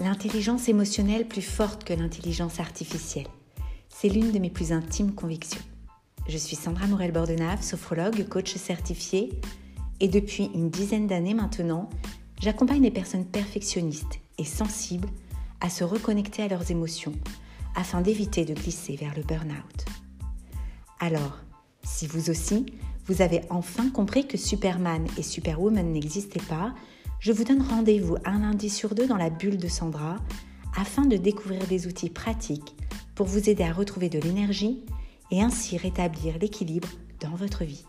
L'intelligence émotionnelle plus forte que l'intelligence artificielle. C'est l'une de mes plus intimes convictions. Je suis Sandra Morel-Bordenave, sophrologue, coach certifié, et depuis une dizaine d'années maintenant, j'accompagne les personnes perfectionnistes et sensibles à se reconnecter à leurs émotions afin d'éviter de glisser vers le burn-out. Alors, si vous aussi, vous avez enfin compris que Superman et Superwoman n'existaient pas, je vous donne rendez-vous un lundi sur deux dans la bulle de Sandra afin de découvrir des outils pratiques pour vous aider à retrouver de l'énergie et ainsi rétablir l'équilibre dans votre vie.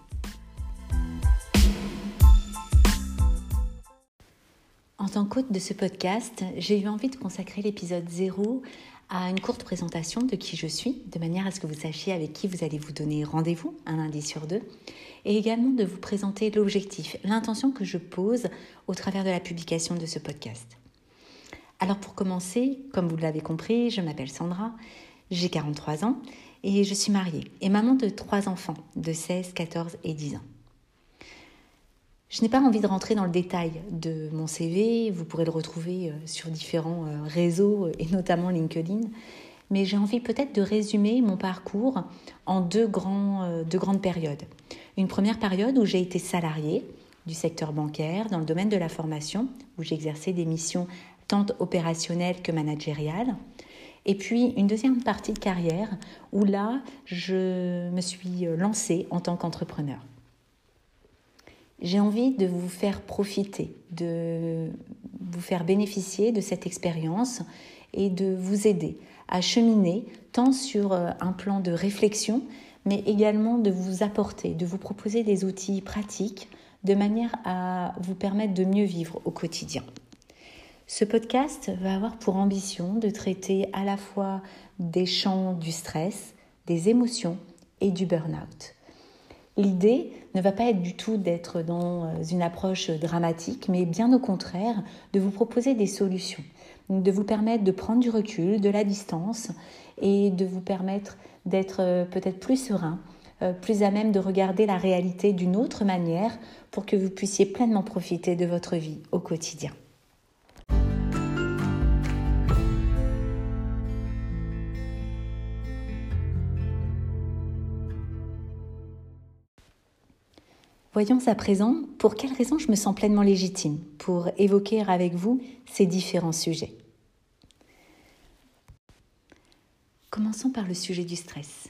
En tant qu'hôte de ce podcast, j'ai eu envie de consacrer l'épisode 0 à une courte présentation de qui je suis, de manière à ce que vous sachiez avec qui vous allez vous donner rendez-vous un lundi sur deux, et également de vous présenter l'objectif, l'intention que je pose au travers de la publication de ce podcast. Alors pour commencer, comme vous l'avez compris, je m'appelle Sandra, j'ai 43 ans et je suis mariée et maman de trois enfants de 16, 14 et 10 ans. Je n'ai pas envie de rentrer dans le détail de mon CV, vous pourrez le retrouver euh, sur différents euh, réseaux et notamment LinkedIn, mais j'ai envie peut-être de résumer mon parcours en euh, deux grandes périodes. Une première période où j'ai été salariée du secteur bancaire dans le domaine de la formation, où j'ai exercé des missions tant opérationnelles que managériales. Et puis une deuxième partie de carrière où là, je me suis lancée en tant qu'entrepreneur j'ai envie de vous faire profiter, de vous faire bénéficier de cette expérience et de vous aider à cheminer tant sur euh, un plan de réflexion, mais également de vous apporter, de vous proposer des outils pratiques de manière à vous permettre de mieux vivre au quotidien. Ce podcast va avoir pour ambition de traiter à la fois des champs du stress, des émotions et du burn-out. L'idée ne va pas être du tout d'être dans euh, une approche dramatique, mais bien au contraire, de vous proposer des solutions, de vous permettre de prendre du recul, de la distance et de vous permettre d'être euh, peut-être plus serein, euh, plus à même de regarder la réalité d'une autre manière pour que vous puissiez pleinement profiter de votre vie au quotidien. Voyons à présent pour quelles raisons je me sens pleinement légitime pour évoquer avec vous ces différents sujets. Commençons par le sujet du stress.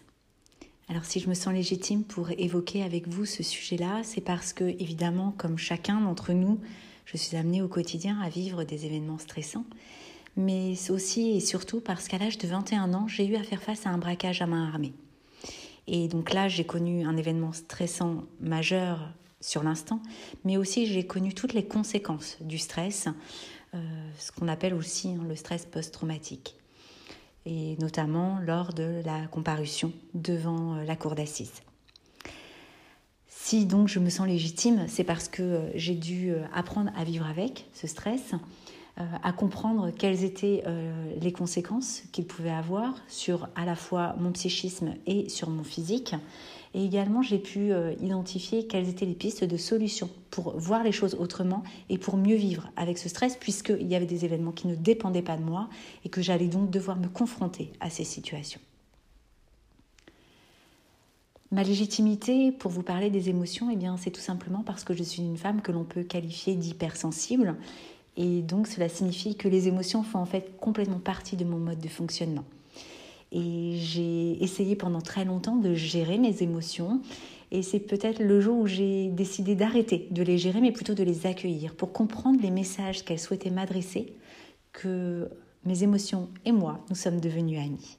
Alors si je me sens légitime pour évoquer avec vous ce sujet-là, c'est parce que évidemment, comme chacun d'entre nous, je suis amenée au quotidien à vivre des événements stressants, mais aussi et surtout parce qu'à l'âge de 21 ans, j'ai eu à faire face à un braquage à main armée. Et donc là, j'ai connu un événement stressant majeur sur l'instant, mais aussi j'ai connu toutes les conséquences du stress, euh, ce qu'on appelle aussi hein, le stress post-traumatique, et notamment lors de la comparution devant euh, la cour d'assises. Si donc je me sens légitime, c'est parce que euh, j'ai dû apprendre à vivre avec ce stress, à comprendre quelles étaient euh, les conséquences qu'il pouvait avoir sur à la fois mon psychisme et sur mon physique. Et également, j'ai pu euh, identifier quelles étaient les pistes de solutions pour voir les choses autrement et pour mieux vivre avec ce stress, puisqu'il y avait des événements qui ne dépendaient pas de moi et que j'allais donc devoir me confronter à ces situations. Ma légitimité pour vous parler des émotions, eh c'est tout simplement parce que je suis une femme que l'on peut qualifier d'hypersensible et donc cela signifie que les émotions font en fait complètement partie de mon mode de fonctionnement. Et j'ai essayé pendant très longtemps de gérer mes émotions. Et c'est peut-être le jour où j'ai décidé d'arrêter de les gérer, mais plutôt de les accueillir pour comprendre les messages qu'elles souhaitaient m'adresser, que mes émotions et moi, nous sommes devenus amis.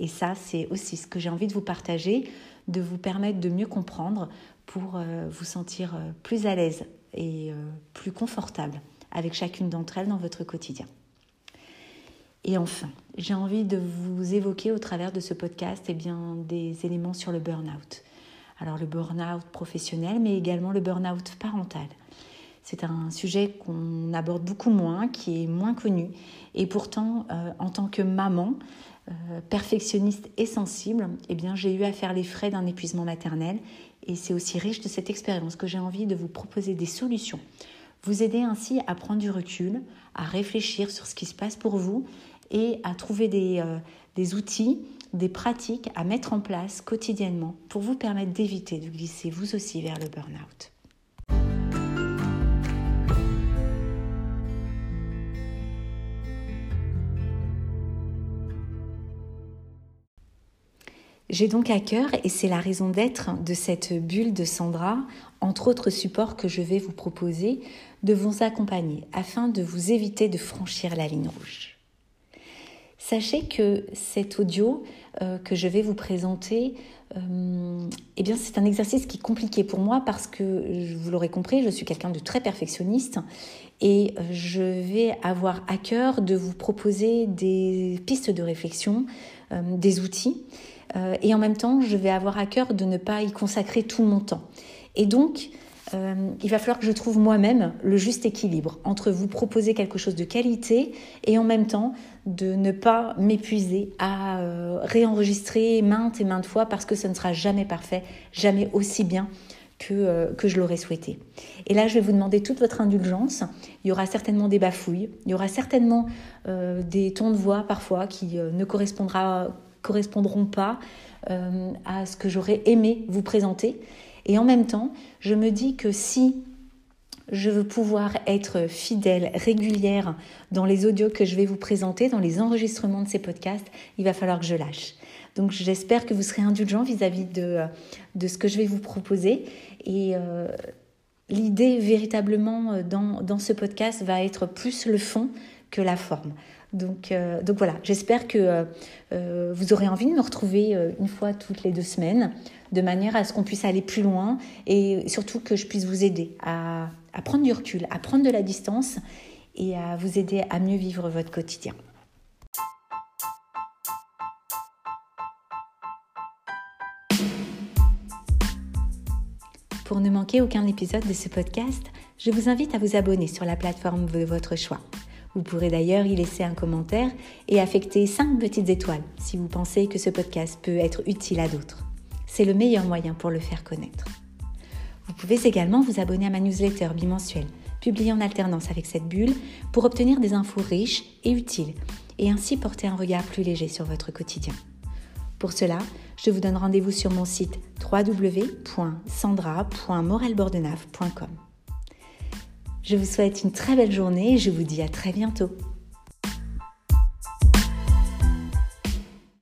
Et ça, c'est aussi ce que j'ai envie de vous partager, de vous permettre de mieux comprendre pour euh, vous sentir euh, plus à l'aise et euh, plus confortable avec chacune d'entre elles dans votre quotidien. Et enfin, j'ai envie de vous évoquer au travers de ce podcast eh bien, des éléments sur le burn-out. Alors le burn-out professionnel, mais également le burn-out parental. C'est un sujet qu'on aborde beaucoup moins, qui est moins connu. Et pourtant, euh, en tant que maman, euh, perfectionniste et sensible, eh j'ai eu à faire les frais d'un épuisement maternel. Et c'est aussi riche de cette expérience que j'ai envie de vous proposer des solutions Vous aider ainsi à prendre du recul, à réfléchir sur ce qui se passe pour vous et à trouver des, euh, des outils, des pratiques à mettre en place quotidiennement pour vous permettre d'éviter de glisser vous aussi vers le burn-out. J'ai donc à cœur, et c'est la raison d'être de cette bulle de Sandra, entre autres supports que je vais vous proposer, de vous accompagner afin de vous éviter de franchir la ligne rouge. Sachez que cet audio euh, que je vais vous présenter, euh, eh bien c'est un exercice qui est compliqué pour moi parce que, vous l'aurez compris, je suis quelqu'un de très perfectionniste et je vais avoir à cœur de vous proposer des pistes de réflexion, euh, des outils euh, et en même temps, je vais avoir à cœur de ne pas y consacrer tout mon temps. Et donc, euh, il va falloir que je trouve moi-même le juste équilibre entre vous proposer quelque chose de qualité et en même temps de ne pas m'épuiser à euh, réenregistrer maintes et maintes fois parce que ce ne sera jamais parfait, jamais aussi bien que, que je l'aurais souhaité. Et là, je vais vous demander toute votre indulgence. Il y aura certainement des bafouilles, il y aura certainement des tons de voix parfois qui ne correspondra correspondront pas euh, à ce que j'aurais aimé vous présenter. Et en même temps, je me dis que si je veux pouvoir être fidèle, régulière dans les audios que je vais vous présenter, dans les enregistrements de ces podcasts, il va falloir que je lâche. Donc j'espère que vous serez indulgent vis-à-vis de, de ce que je vais vous proposer. Et euh, l'idée véritablement dans ce podcast va être plus le fond que la forme. Donc, euh, voilà, j'espère que euh, euh, vous aurez envie de me retrouver une fois toutes les deux semaines, de manière à ce qu'on puisse aller plus loin et surtout que je puisse vous aider à, à prendre du recul, à prendre de la distance et à vous aider à mieux vivre votre quotidien. Pour ne manquer aucun épisode de ce podcast, je vous invite à vous abonner sur la plateforme de votre choix. Vous pourrez d'ailleurs y laisser un commentaire et affecter 5 petites étoiles si vous pensez que ce podcast peut être utile à d'autres. C'est le meilleur moyen pour le faire connaître. Vous pouvez également vous abonner à ma newsletter bimensuelle, publiée en alternance avec cette bulle, pour obtenir des infos riches et utiles, et ainsi porter un regard plus léger sur votre quotidien. Pour cela, je vous donne rendez-vous sur mon site www.sandra.morelbordenave.com. Je vous souhaite une très belle journée et je vous dis à très bientôt.